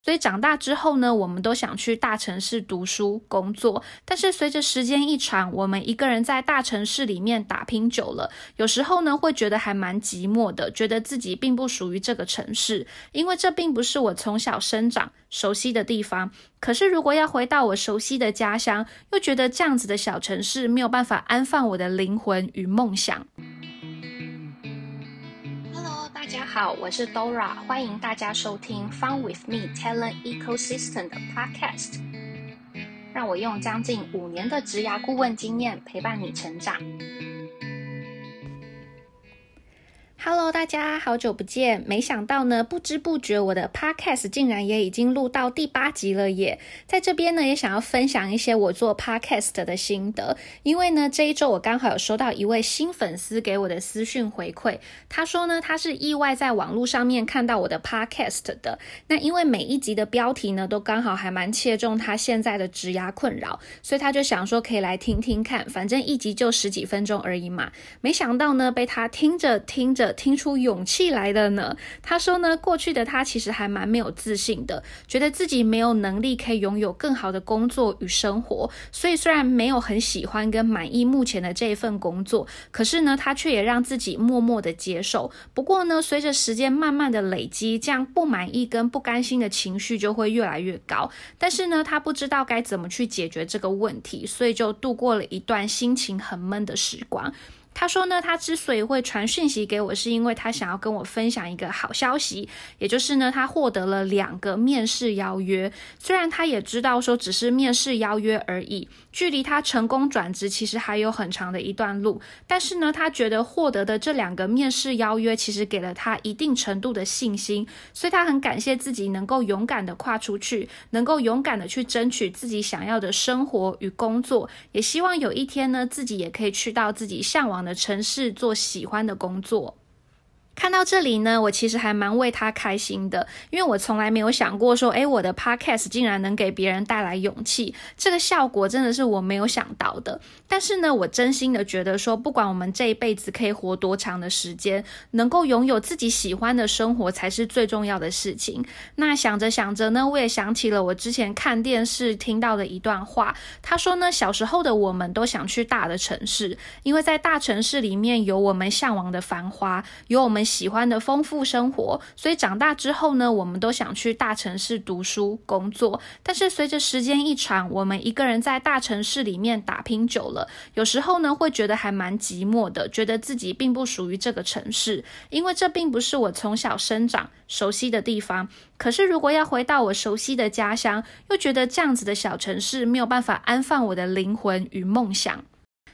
所以长大之后呢，我们都想去大城市读书、工作。但是随着时间一长，我们一个人在大城市里面打拼久了，有时候呢会觉得还蛮寂寞的，觉得自己并不属于这个城市，因为这并不是我从小生长熟悉的地方。可是如果要回到我熟悉的家乡，又觉得这样子的小城市没有办法安放我的灵魂与梦想。大家好，我是 Dora，欢迎大家收听 Fun with Me Talent Ecosystem 的 Podcast，让我用将近五年的职涯顾问经验陪伴你成长。Hello，大家好久不见！没想到呢，不知不觉我的 Podcast 竟然也已经录到第八集了耶！在这边呢，也想要分享一些我做 Podcast 的心得。因为呢，这一周我刚好有收到一位新粉丝给我的私讯回馈，他说呢，他是意外在网络上面看到我的 Podcast 的。那因为每一集的标题呢，都刚好还蛮切中他现在的职涯困扰，所以他就想说可以来听听看，反正一集就十几分钟而已嘛。没想到呢，被他听着听着。听出勇气来的呢？他说呢，过去的他其实还蛮没有自信的，觉得自己没有能力可以拥有更好的工作与生活，所以虽然没有很喜欢跟满意目前的这一份工作，可是呢，他却也让自己默默的接受。不过呢，随着时间慢慢的累积，这样不满意跟不甘心的情绪就会越来越高。但是呢，他不知道该怎么去解决这个问题，所以就度过了一段心情很闷的时光。他说呢，他之所以会传讯息给我，是因为他想要跟我分享一个好消息，也就是呢，他获得了两个面试邀约。虽然他也知道说只是面试邀约而已，距离他成功转职其实还有很长的一段路，但是呢，他觉得获得的这两个面试邀约其实给了他一定程度的信心，所以他很感谢自己能够勇敢的跨出去，能够勇敢的去争取自己想要的生活与工作，也希望有一天呢，自己也可以去到自己向往的。城市做喜欢的工作。看到这里呢，我其实还蛮为他开心的，因为我从来没有想过说，诶，我的 podcast 竟然能给别人带来勇气，这个效果真的是我没有想到的。但是呢，我真心的觉得说，不管我们这一辈子可以活多长的时间，能够拥有自己喜欢的生活才是最重要的事情。那想着想着呢，我也想起了我之前看电视听到的一段话，他说呢，小时候的我们都想去大的城市，因为在大城市里面有我们向往的繁华，有我们。喜欢的丰富生活，所以长大之后呢，我们都想去大城市读书、工作。但是随着时间一长，我们一个人在大城市里面打拼久了，有时候呢会觉得还蛮寂寞的，觉得自己并不属于这个城市，因为这并不是我从小生长熟悉的地方。可是如果要回到我熟悉的家乡，又觉得这样子的小城市没有办法安放我的灵魂与梦想。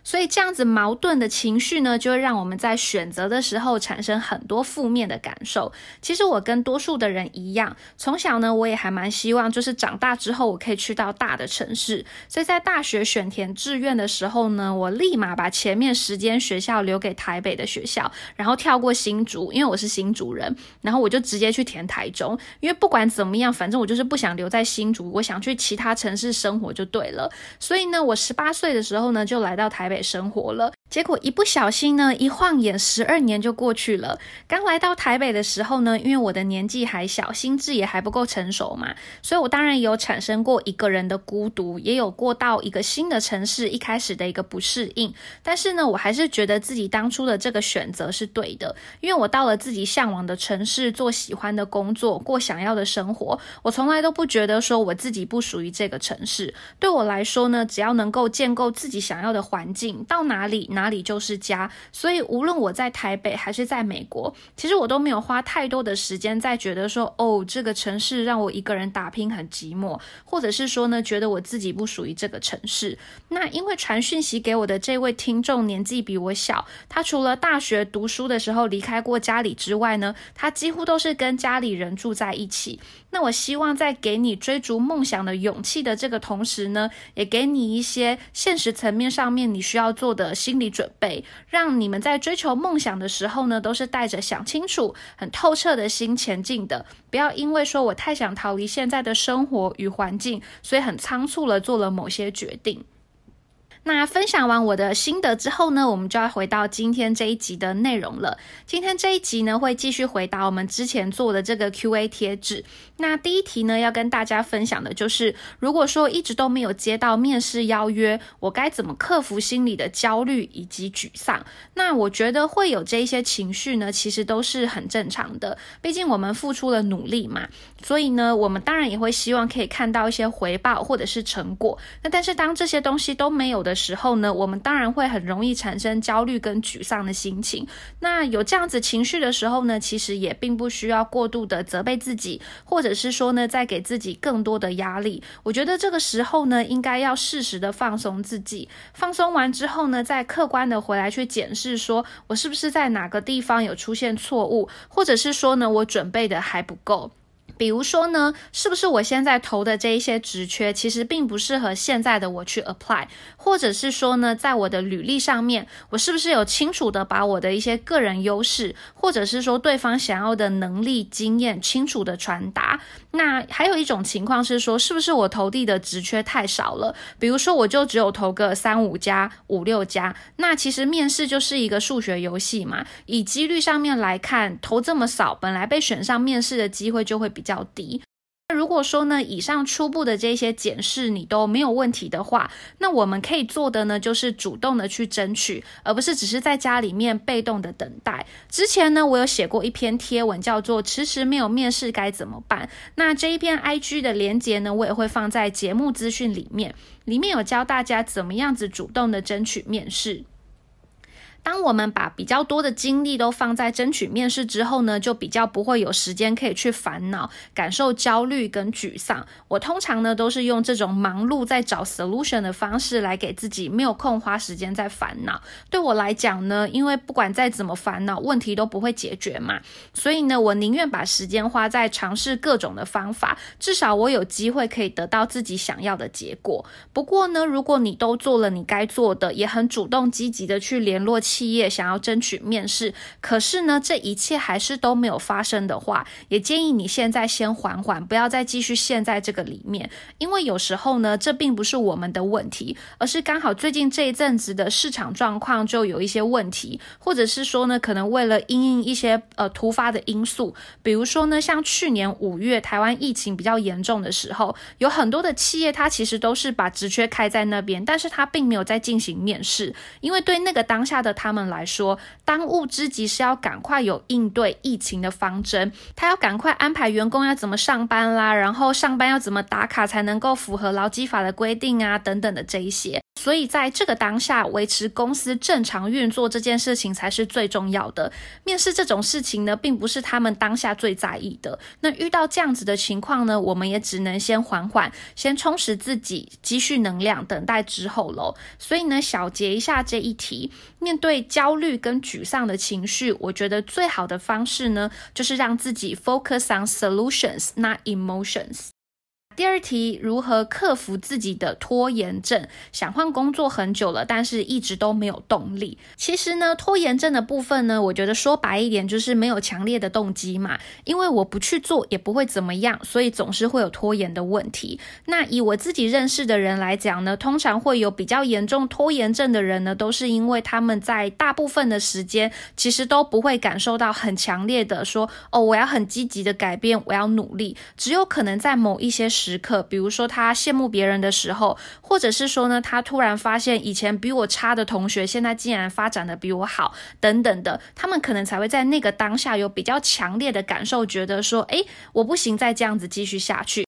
所以这样子矛盾的情绪呢，就会让我们在选择的时候产生很多负面的感受。其实我跟多数的人一样，从小呢，我也还蛮希望，就是长大之后我可以去到大的城市。所以在大学选填志愿的时候呢，我立马把前面十间学校留给台北的学校，然后跳过新竹，因为我是新竹人，然后我就直接去填台中。因为不管怎么样，反正我就是不想留在新竹，我想去其他城市生活就对了。所以呢，我十八岁的时候呢，就来到台北。生活了。结果一不小心呢，一晃眼十二年就过去了。刚来到台北的时候呢，因为我的年纪还小，心智也还不够成熟嘛，所以我当然有产生过一个人的孤独，也有过到一个新的城市一开始的一个不适应。但是呢，我还是觉得自己当初的这个选择是对的，因为我到了自己向往的城市，做喜欢的工作，过想要的生活。我从来都不觉得说我自己不属于这个城市。对我来说呢，只要能够建构自己想要的环境，到哪里哪。里就是家，所以无论我在台北还是在美国，其实我都没有花太多的时间在觉得说，哦，这个城市让我一个人打拼很寂寞，或者是说呢，觉得我自己不属于这个城市。那因为传讯息给我的这位听众年纪比我小，他除了大学读书的时候离开过家里之外呢，他几乎都是跟家里人住在一起。那我希望在给你追逐梦想的勇气的这个同时呢，也给你一些现实层面上面你需要做的心理。准备让你们在追求梦想的时候呢，都是带着想清楚、很透彻的心前进的。不要因为说我太想逃离现在的生活与环境，所以很仓促了做了某些决定。那分享完我的心得之后呢，我们就要回到今天这一集的内容了。今天这一集呢，会继续回答我们之前做的这个 Q&A 贴纸。那第一题呢，要跟大家分享的就是，如果说一直都没有接到面试邀约，我该怎么克服心理的焦虑以及沮丧？那我觉得会有这一些情绪呢，其实都是很正常的。毕竟我们付出了努力嘛，所以呢，我们当然也会希望可以看到一些回报或者是成果。那但是当这些东西都没有的时候呢，我们当然会很容易产生焦虑跟沮丧的心情。那有这样子情绪的时候呢，其实也并不需要过度的责备自己，或者是说呢，在给自己更多的压力，我觉得这个时候呢，应该要适时的放松自己。放松完之后呢，再客观的回来去检视，说我是不是在哪个地方有出现错误，或者是说呢，我准备的还不够。比如说呢，是不是我现在投的这一些职缺，其实并不适合现在的我去 apply，或者是说呢，在我的履历上面，我是不是有清楚的把我的一些个人优势，或者是说对方想要的能力、经验，清楚的传达？那还有一种情况是说，是不是我投递的职缺太少了？比如说，我就只有投个三五家、五六家，那其实面试就是一个数学游戏嘛，以几率上面来看，投这么少，本来被选上面试的机会就会比较低。如果说呢，以上初步的这些检视你都没有问题的话，那我们可以做的呢，就是主动的去争取，而不是只是在家里面被动的等待。之前呢，我有写过一篇贴文，叫做“迟迟没有面试该怎么办”。那这一篇 IG 的连接呢，我也会放在节目资讯里面，里面有教大家怎么样子主动的争取面试。当我们把比较多的精力都放在争取面试之后呢，就比较不会有时间可以去烦恼、感受焦虑跟沮丧。我通常呢都是用这种忙碌在找 solution 的方式来给自己没有空花时间在烦恼。对我来讲呢，因为不管再怎么烦恼，问题都不会解决嘛，所以呢，我宁愿把时间花在尝试各种的方法，至少我有机会可以得到自己想要的结果。不过呢，如果你都做了你该做的，也很主动积极的去联络。企业想要争取面试，可是呢，这一切还是都没有发生的话，也建议你现在先缓缓，不要再继续陷在这个里面。因为有时候呢，这并不是我们的问题，而是刚好最近这一阵子的市场状况就有一些问题，或者是说呢，可能为了因应一些呃突发的因素，比如说呢，像去年五月台湾疫情比较严重的时候，有很多的企业它其实都是把职缺开在那边，但是它并没有在进行面试，因为对那个当下的。他们来说，当务之急是要赶快有应对疫情的方针，他要赶快安排员工要怎么上班啦，然后上班要怎么打卡才能够符合劳基法的规定啊，等等的这一些。所以在这个当下，维持公司正常运作这件事情才是最重要的。面试这种事情呢，并不是他们当下最在意的。那遇到这样子的情况呢，我们也只能先缓缓，先充实自己，积蓄能量，等待之后喽。所以呢，小结一下这一题，面对焦虑跟沮丧的情绪，我觉得最好的方式呢，就是让自己 focus on solutions, not emotions。第二题，如何克服自己的拖延症？想换工作很久了，但是一直都没有动力。其实呢，拖延症的部分呢，我觉得说白一点就是没有强烈的动机嘛。因为我不去做也不会怎么样，所以总是会有拖延的问题。那以我自己认识的人来讲呢，通常会有比较严重拖延症的人呢，都是因为他们在大部分的时间其实都不会感受到很强烈的说哦，我要很积极的改变，我要努力。只有可能在某一些时。时刻，比如说他羡慕别人的时候，或者是说呢，他突然发现以前比我差的同学，现在竟然发展的比我好，等等的，他们可能才会在那个当下有比较强烈的感受，觉得说，哎，我不行，再这样子继续下去。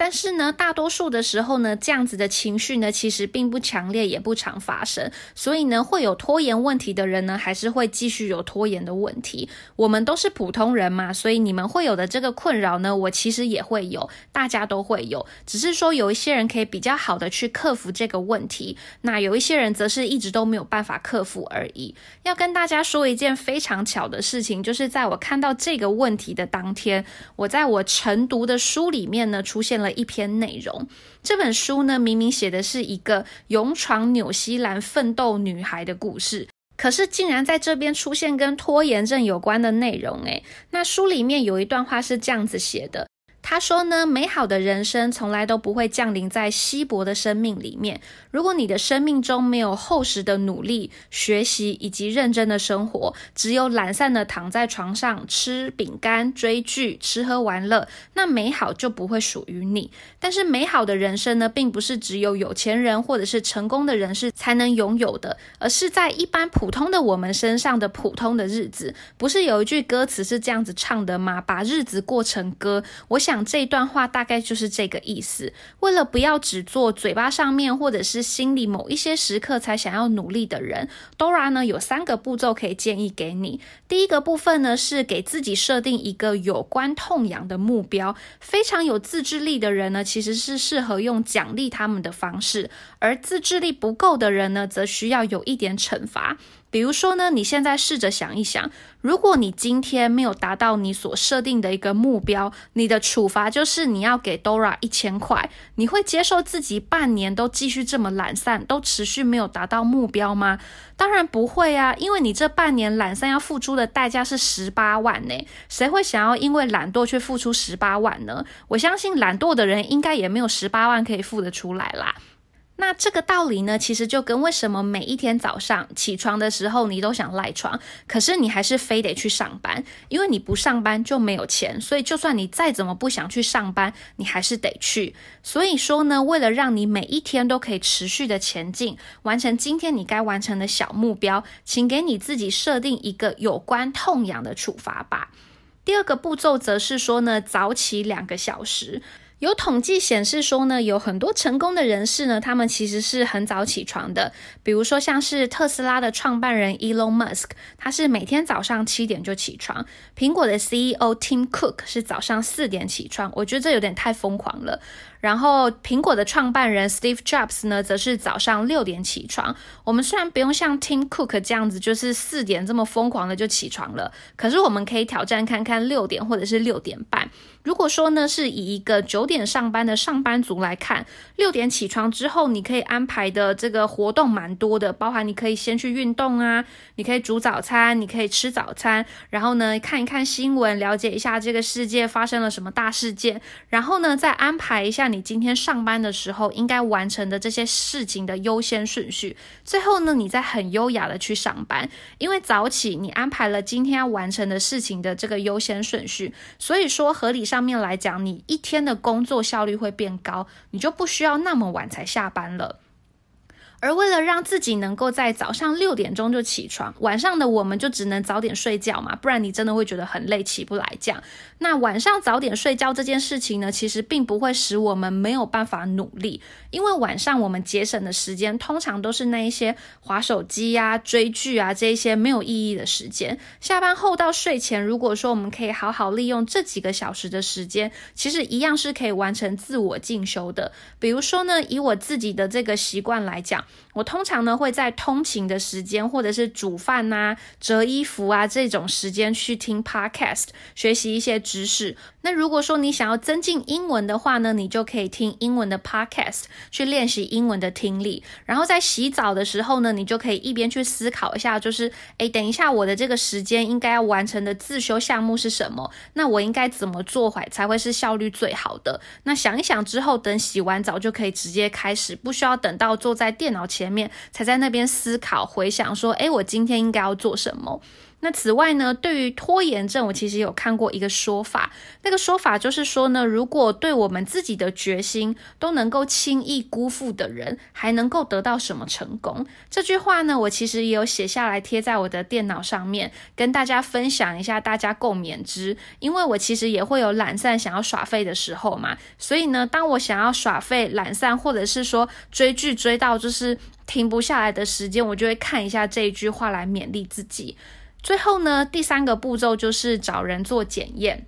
但是呢，大多数的时候呢，这样子的情绪呢，其实并不强烈，也不常发生。所以呢，会有拖延问题的人呢，还是会继续有拖延的问题。我们都是普通人嘛，所以你们会有的这个困扰呢，我其实也会有，大家都会有。只是说有一些人可以比较好的去克服这个问题，那有一些人则是一直都没有办法克服而已。要跟大家说一件非常巧的事情，就是在我看到这个问题的当天，我在我晨读的书里面呢，出现了。一篇内容，这本书呢，明明写的是一个勇闯纽西兰奋斗女孩的故事，可是竟然在这边出现跟拖延症有关的内容。诶，那书里面有一段话是这样子写的：他说呢，美好的人生从来都不会降临在稀薄的生命里面。如果你的生命中没有厚实的努力、学习以及认真的生活，只有懒散的躺在床上吃饼干、追剧、吃喝玩乐，那美好就不会属于你。但是美好的人生呢，并不是只有有钱人或者是成功的人士才能拥有的，而是在一般普通的我们身上的普通的日子。不是有一句歌词是这样子唱的吗？把日子过成歌。我想。讲这段话大概就是这个意思。为了不要只做嘴巴上面或者是心里某一些时刻才想要努力的人，Dora 呢有三个步骤可以建议给你。第一个部分呢是给自己设定一个有关痛痒的目标。非常有自制力的人呢，其实是适合用奖励他们的方式；而自制力不够的人呢，则需要有一点惩罚。比如说呢，你现在试着想一想，如果你今天没有达到你所设定的一个目标，你的处处罚就是你要给 Dora 一千块，你会接受自己半年都继续这么懒散，都持续没有达到目标吗？当然不会啊，因为你这半年懒散要付出的代价是十八万呢。谁会想要因为懒惰却付出十八万呢？我相信懒惰的人应该也没有十八万可以付得出来啦。那这个道理呢，其实就跟为什么每一天早上起床的时候你都想赖床，可是你还是非得去上班，因为你不上班就没有钱，所以就算你再怎么不想去上班，你还是得去。所以说呢，为了让你每一天都可以持续的前进，完成今天你该完成的小目标，请给你自己设定一个有关痛痒的处罚吧。第二个步骤则是说呢，早起两个小时。有统计显示说呢，有很多成功的人士呢，他们其实是很早起床的。比如说像是特斯拉的创办人 Elon Musk，他是每天早上七点就起床；苹果的 CEO Tim Cook 是早上四点起床。我觉得这有点太疯狂了。然后，苹果的创办人 Steve Jobs 呢，则是早上六点起床。我们虽然不用像 Tim Cook 这样子，就是四点这么疯狂的就起床了，可是我们可以挑战看看六点或者是六点半。如果说呢，是以一个九点上班的上班族来看，六点起床之后，你可以安排的这个活动蛮多的，包含你可以先去运动啊，你可以煮早餐，你可以吃早餐，然后呢看一看新闻，了解一下这个世界发生了什么大事件，然后呢再安排一下。你今天上班的时候应该完成的这些事情的优先顺序，最后呢，你再很优雅的去上班，因为早起你安排了今天要完成的事情的这个优先顺序，所以说合理上面来讲，你一天的工工作效率会变高，你就不需要那么晚才下班了。而为了让自己能够在早上六点钟就起床，晚上的我们就只能早点睡觉嘛，不然你真的会觉得很累，起不来。这样，那晚上早点睡觉这件事情呢，其实并不会使我们没有办法努力，因为晚上我们节省的时间，通常都是那一些划手机呀、追剧啊这一些没有意义的时间。下班后到睡前，如果说我们可以好好利用这几个小时的时间，其实一样是可以完成自我进修的。比如说呢，以我自己的这个习惯来讲。我通常呢会在通勤的时间，或者是煮饭呐、折衣服啊这种时间去听 podcast，学习一些知识。那如果说你想要增进英文的话呢，你就可以听英文的 podcast 去练习英文的听力。然后在洗澡的时候呢，你就可以一边去思考一下，就是诶，等一下我的这个时间应该要完成的自修项目是什么？那我应该怎么做才才会是效率最好的？那想一想之后，等洗完澡就可以直接开始，不需要等到坐在电脑前。面才在那边思考回想说，哎，我今天应该要做什么？那此外呢，对于拖延症，我其实有看过一个说法，那个说法就是说呢，如果对我们自己的决心都能够轻易辜负的人，还能够得到什么成功？这句话呢，我其实也有写下来贴在我的电脑上面，跟大家分享一下，大家共勉之。因为我其实也会有懒散想要耍废的时候嘛，所以呢，当我想要耍废、懒散，或者是说追剧追到就是停不下来的时间，我就会看一下这一句话来勉励自己。最后呢，第三个步骤就是找人做检验。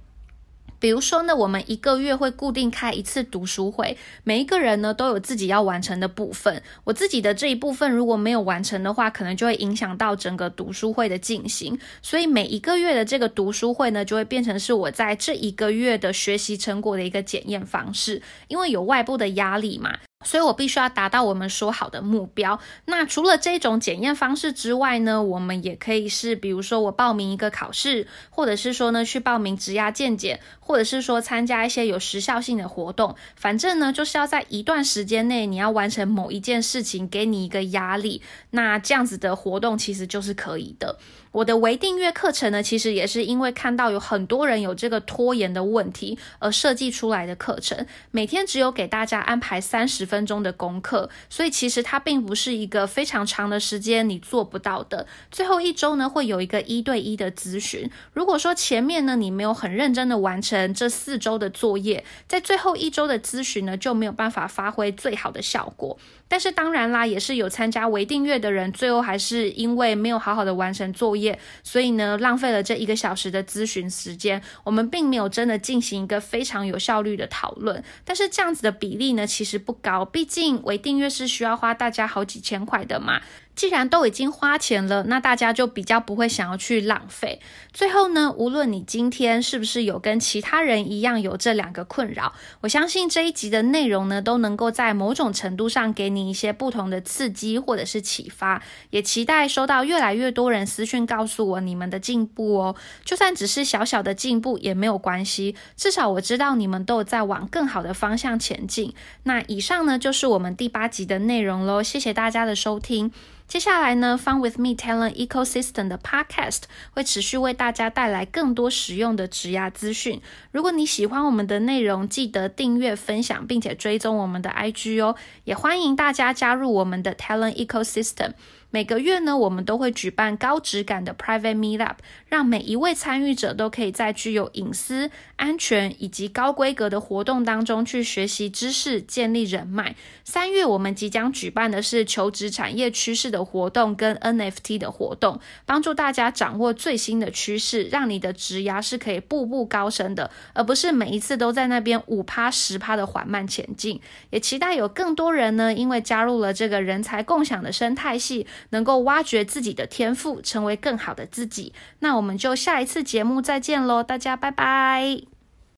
比如说呢，我们一个月会固定开一次读书会，每一个人呢都有自己要完成的部分。我自己的这一部分如果没有完成的话，可能就会影响到整个读书会的进行。所以每一个月的这个读书会呢，就会变成是我在这一个月的学习成果的一个检验方式。因为有外部的压力嘛，所以我必须要达到我们说好的目标。那除了这种检验方式之外呢，我们也可以是，比如说我报名一个考试，或者是说呢去报名职涯健检，或者是说参加一些有时效性的活动。反正呢，就是要在一段时间内你要完成某一件事情，给你一个压力。那这样子的活动其实就是可以的。我的微订阅课程呢，其实也是因为看到有很多人有这个拖延的问题而设计出来的课程。每天只有给大家安排三十分钟的功课，所以其实它并不是一个非常长的时间你做不到的。最后一周呢，会有一个一对一的咨询。如果说前面呢你没有很认真的完成这四周的作业，在最后一周的咨询呢就没有办法发挥最好的效果。但是当然啦，也是有参加微订阅的人，最后还是因为没有好好的完成作业，所以呢浪费了这一个小时的咨询时间。我们并没有真的进行一个非常有效率的讨论。但是这样子的比例呢，其实不高，毕竟微订阅是需要花大家好几千块的嘛。既然都已经花钱了，那大家就比较不会想要去浪费。最后呢，无论你今天是不是有跟其他人一样有这两个困扰，我相信这一集的内容呢，都能够在某种程度上给你一些不同的刺激或者是启发。也期待收到越来越多人私讯告诉我你们的进步哦。就算只是小小的进步也没有关系，至少我知道你们都有在往更好的方向前进。那以上呢，就是我们第八集的内容喽。谢谢大家的收听。接下来呢，Fun with Me Talent Ecosystem 的 Podcast 会持续为大家带来更多实用的职涯资讯。如果你喜欢我们的内容，记得订阅、分享，并且追踪我们的 IG 哦。也欢迎大家加入我们的 Talent Ecosystem。每个月呢，我们都会举办高质感的 Private Meetup，让每一位参与者都可以在具有隐私、安全以及高规格的活动当中去学习知识、建立人脉。三月我们即将举办的是求职产业趋势的活动跟 NFT 的活动，帮助大家掌握最新的趋势，让你的职涯是可以步步高升的，而不是每一次都在那边五趴十趴的缓慢前进。也期待有更多人呢，因为加入了这个人才共享的生态系。能够挖掘自己的天赋，成为更好的自己。那我们就下一次节目再见喽，大家拜拜。